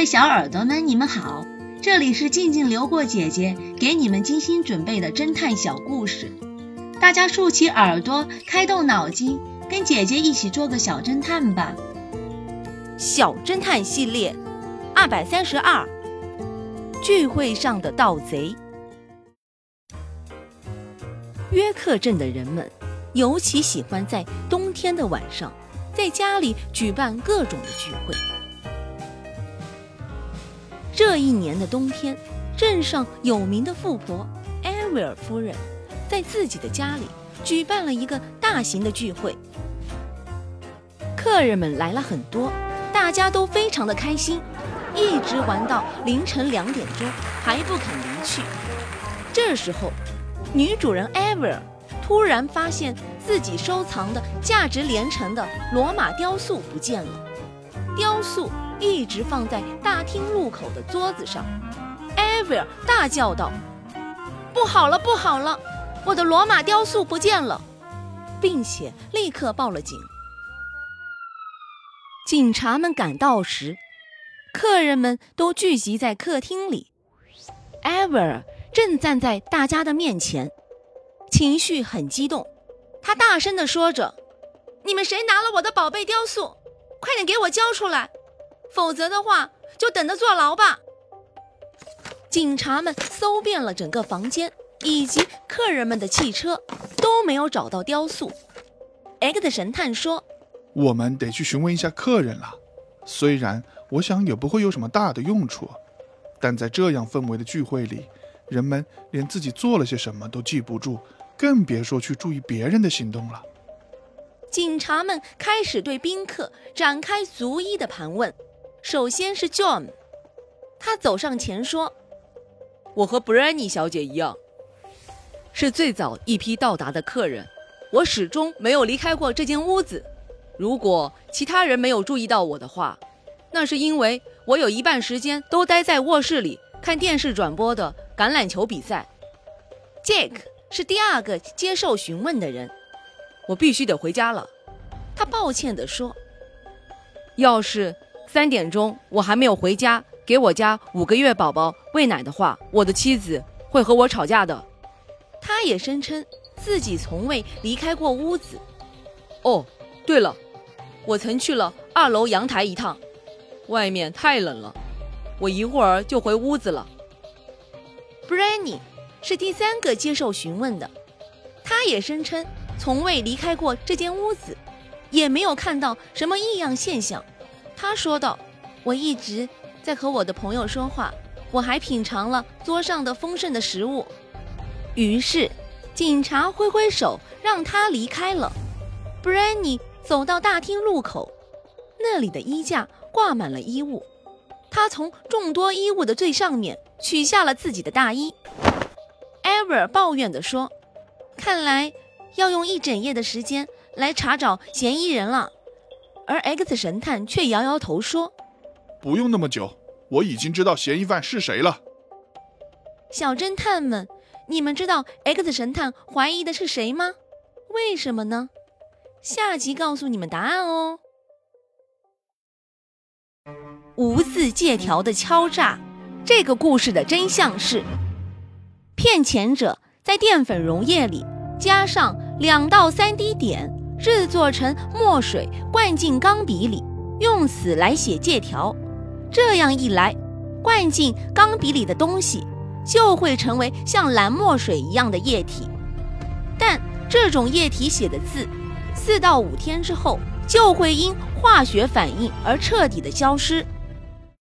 位小耳朵们，你们好，这里是静静流过姐姐给你们精心准备的侦探小故事，大家竖起耳朵，开动脑筋，跟姐姐一起做个小侦探吧。小侦探系列二百三十二，聚会上的盗贼。约克镇的人们尤其喜欢在冬天的晚上，在家里举办各种的聚会。这一年的冬天，镇上有名的富婆艾薇尔夫人在自己的家里举办了一个大型的聚会，客人们来了很多，大家都非常的开心，一直玩到凌晨两点钟还不肯离去。这时候，女主人艾薇尔突然发现自己收藏的价值连城的罗马雕塑不见了，雕塑。一直放在大厅入口的桌子上，艾薇儿大叫道：“不好了，不好了，我的罗马雕塑不见了！”并且立刻报了警。警察们赶到时，客人们都聚集在客厅里，艾薇儿正站在大家的面前，情绪很激动，他大声地说着：“你们谁拿了我的宝贝雕塑？快点给我交出来！”否则的话，就等着坐牢吧。警察们搜遍了整个房间以及客人们的汽车，都没有找到雕塑。X 神探说：“我们得去询问一下客人了。虽然我想也不会有什么大的用处，但在这样氛围的聚会里，人们连自己做了些什么都记不住，更别说去注意别人的行动了。”警察们开始对宾客展开逐一的盘问。首先是 John，他走上前说：“我和 Branny 小姐一样，是最早一批到达的客人。我始终没有离开过这间屋子。如果其他人没有注意到我的话，那是因为我有一半时间都待在卧室里看电视转播的橄榄球比赛。” Jack 是第二个接受询问的人。我必须得回家了，他抱歉地说：“要是……”三点钟，我还没有回家给我家五个月宝宝喂奶的话，我的妻子会和我吵架的。他也声称自己从未离开过屋子。哦，对了，我曾去了二楼阳台一趟，外面太冷了，我一会儿就回屋子了。Branny 是第三个接受询问的，他也声称从未离开过这间屋子，也没有看到什么异样现象。他说道：“我一直在和我的朋友说话，我还品尝了桌上的丰盛的食物。”于是，警察挥挥手让他离开了。Branny 走到大厅入口，那里的衣架挂满了衣物。他从众多衣物的最上面取下了自己的大衣。Ever 抱怨地说：“看来要用一整夜的时间来查找嫌疑人了。”而 X 神探却摇摇头说：“不用那么久，我已经知道嫌疑犯是谁了。”小侦探们，你们知道 X 神探怀疑的是谁吗？为什么呢？下集告诉你们答案哦。无字借条的敲诈，这个故事的真相是：骗钱者在淀粉溶液里加上两到三滴碘。制作成墨水，灌进钢笔里，用此来写借条。这样一来，灌进钢笔里的东西就会成为像蓝墨水一样的液体。但这种液体写的字，四到五天之后就会因化学反应而彻底的消失。